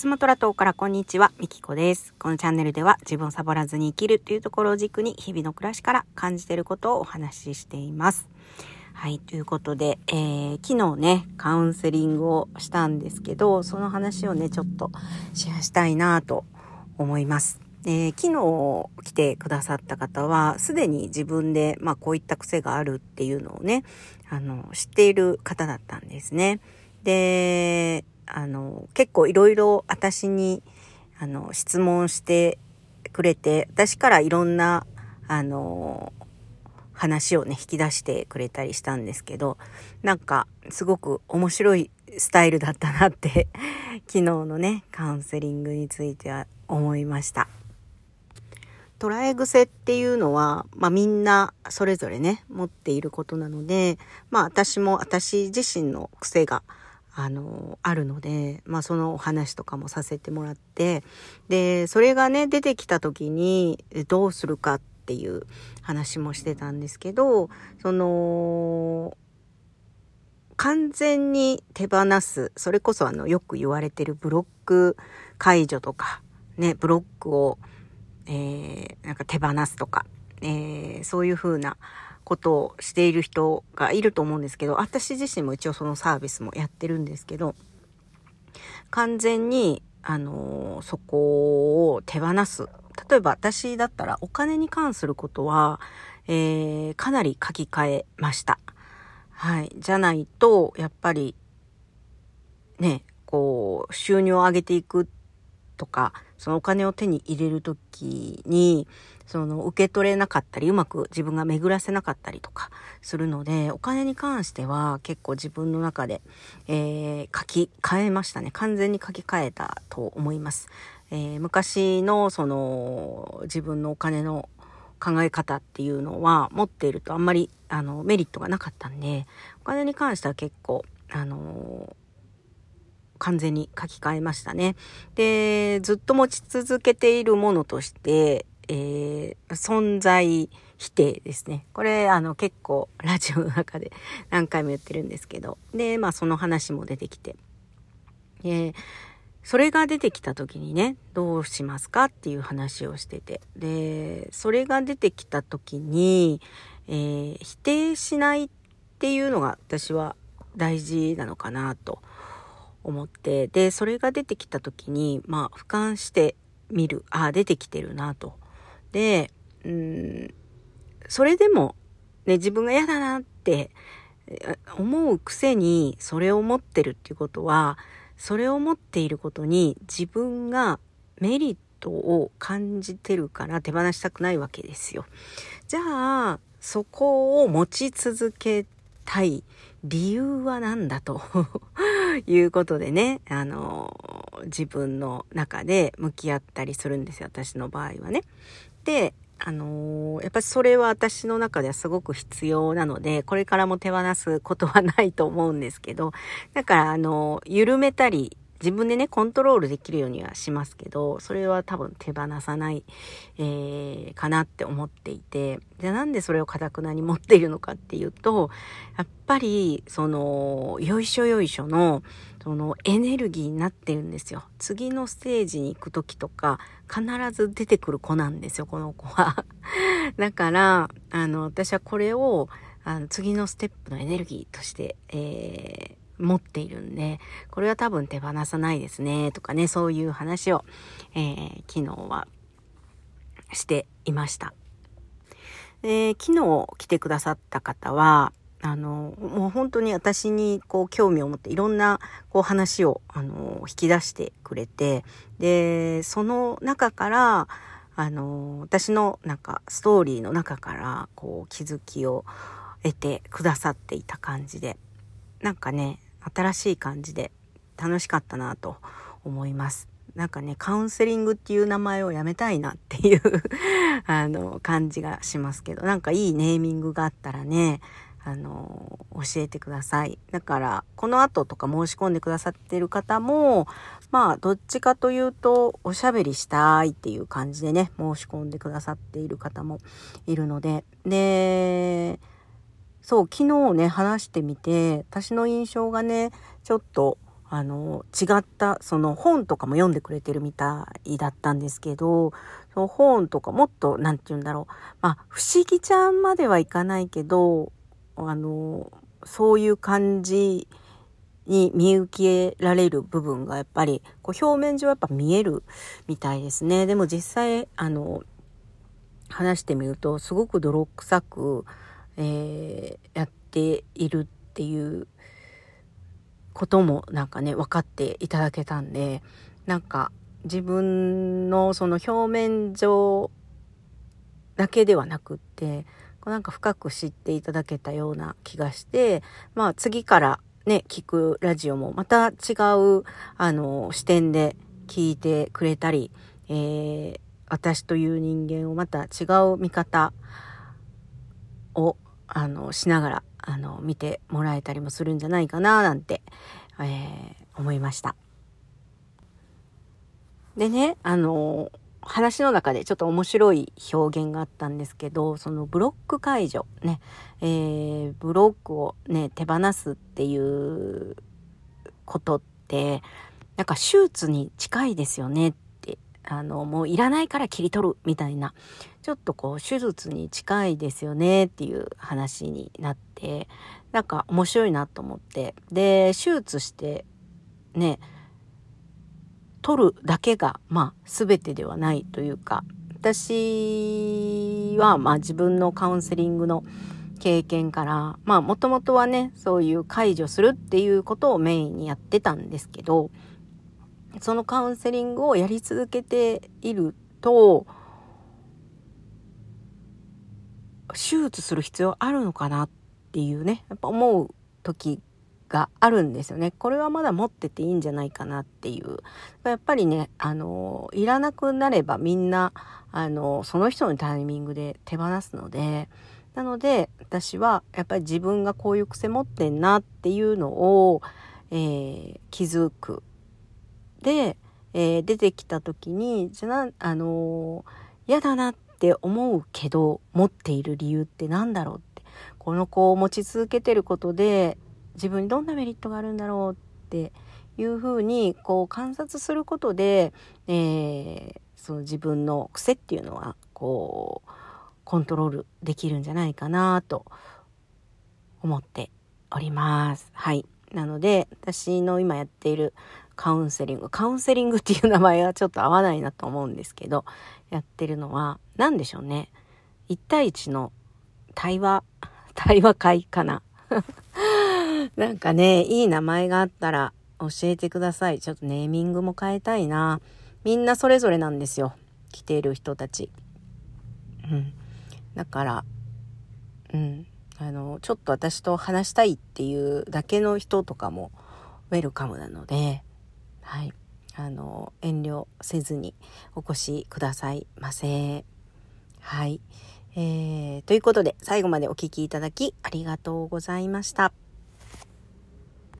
スマトラ島からこんにちは、みきこです。このチャンネルでは自分をサボらずに生きるというところを軸に日々の暮らしから感じていることをお話ししています。はい、ということで、えー、昨日ね、カウンセリングをしたんですけど、その話をね、ちょっとシェアしたいなと思います。えー、昨日来てくださった方は、すでに自分で、まあこういった癖があるっていうのをね、あの、知っている方だったんですね。で、あの、結構いろいろ私に、あの、質問してくれて、私からいろんな、あの、話をね、引き出してくれたりしたんですけど、なんか、すごく面白いスタイルだったなって 昨日のね、カウンセリングについては思いました。捉え癖っていうのは、まあみんなそれぞれね、持っていることなので、まあ私も私自身の癖があの、あるので、まあそのお話とかもさせてもらって、で、それがね、出てきた時にどうするかっていう話もしてたんですけど、その、完全に手放す、それこそあの、よく言われてるブロック解除とか、ね、ブロックを、えー、なんか手放すとか、えー、そういう風な、ことをしている人がいると思うんですけど、私自身も一応そのサービスもやってるんですけど、完全に、あの、そこを手放す。例えば私だったらお金に関することは、えー、かなり書き換えました。はい。じゃないと、やっぱり、ね、こう、収入を上げていくっとか、そのお金を手に入れるときに、その受け取れなかったり、うまく自分が巡らせなかったりとかするので、お金に関しては結構自分の中で、えー、書き換えましたね。完全に書き換えたと思います。えー、昔のその自分のお金の考え方っていうのは持っているとあんまりあのメリットがなかったんで、お金に関しては結構、あの完全に書き換えましたね。で、ずっと持ち続けているものとして、えー、存在否定ですね。これ、あの、結構、ラジオの中で 何回も言ってるんですけど。で、まあ、その話も出てきて。えそれが出てきた時にね、どうしますかっていう話をしてて。で、それが出てきた時に、えー、否定しないっていうのが私は大事なのかなと思って、で、それが出てきた時に、まあ、俯瞰してみる。ああ、出てきてるなと。で、うん、それでも、ね、自分が嫌だなって思うくせにそれを持ってるっていうことは、それを持っていることに自分がメリットを感じてるから手放したくないわけですよ。じゃあ、そこを持ち続けたい理由は何だと いうことでね、あの、自分の中で向き合ったりするんですよ、私の場合はね。で、あのー、やっぱりそれは私の中ではすごく必要なので、これからも手放すことはないと思うんですけど、だから、あのー、緩めたり、自分でね、コントロールできるようにはしますけど、それは多分手放さない、えー、かなって思っていて、じゃあなんでそれをかたくなに持っているのかっていうと、やっぱり、その、よいしょよいしょの、そのエネルギーになってるんですよ。次のステージに行く時とか、必ず出てくる子なんですよ、この子は。だから、あの、私はこれを、あの、次のステップのエネルギーとして、えー、持っているんで、これは多分手放さないですね、とかね、そういう話を、えー、昨日はしていました。で、昨日来てくださった方は、あの、もう本当に私にこう興味を持っていろんなこう話をあの引き出してくれて、で、その中から、あの、私のなんかストーリーの中からこう気づきを得てくださっていた感じで、なんかね、新しい感じで楽しかったなと思います。なんかね、カウンセリングっていう名前をやめたいなっていう あの、感じがしますけど、なんかいいネーミングがあったらね、あの、教えてください。だから、この後とか申し込んでくださってる方も、まあ、どっちかというと、おしゃべりしたいっていう感じでね、申し込んでくださっている方もいるので、で、そう、昨日ね、話してみて、私の印象がね、ちょっと、あの、違った、その本とかも読んでくれてるみたいだったんですけど、その本とかもっと、なんて言うんだろう。まあ、不思議ちゃんまではいかないけど、あの、そういう感じに見受けられる部分がやっぱり、こう表面上やっぱ見えるみたいですね。でも実際、あの、話してみると、すごく泥臭く、えー、やっているっていうこともなんかね、分かっていただけたんで、なんか自分のその表面上だけではなくって、なんか深く知っていただけたような気がして、まあ次からね、聞くラジオもまた違う、あの、視点で聞いてくれたり、えー、私という人間をまた違う見方を、あの、しながら、あの、見てもらえたりもするんじゃないかな、なんて、えー、思いました。でね、あの、話の中でちょっと面白い表現があったんですけど、そのブロック解除、ね、えー、ブロックをね、手放すっていうことって、なんか手術に近いですよねって、あの、もういらないから切り取るみたいな、ちょっとこう手術に近いですよねっていう話になって、なんか面白いなと思って、で、手術してね、取るだけが、まあ、全てではないというか、私は、まあ自分のカウンセリングの経験から、まあもともとはね、そういう解除するっていうことをメインにやってたんですけど、そのカウンセリングをやり続けていると、手術する必要あるのかなっていうね、やっぱ思う時があるんですよね。これはまだ持ってていいんじゃないかなっていう。やっぱりね、あの、いらなくなればみんな、あの、その人のタイミングで手放すので、なので、私はやっぱり自分がこういう癖持ってんなっていうのを、えー、気づく。で、えー、出てきた時に、じゃあ、の嫌だなって思うけど、持っている理由って何だろうって。この子を持ち続けてることで、自分にどんなメリットがあるんだろうっていうふうにこう観察することで、えー、その自分の癖っていうのはこうコントロールできるんじゃないかなと思っております。はい。なので私の今やっているカウンセリングカウンセリングっていう名前はちょっと合わないなと思うんですけどやってるのは何でしょうね1対1の対話対話会かな なんかね、いい名前があったら教えてください。ちょっとネーミングも変えたいな。みんなそれぞれなんですよ。来ている人たち。うん。だから、うん。あの、ちょっと私と話したいっていうだけの人とかもウェルカムなので、はい。あの、遠慮せずにお越しくださいませ。はい。えー、ということで、最後までお聴きいただきありがとうございました。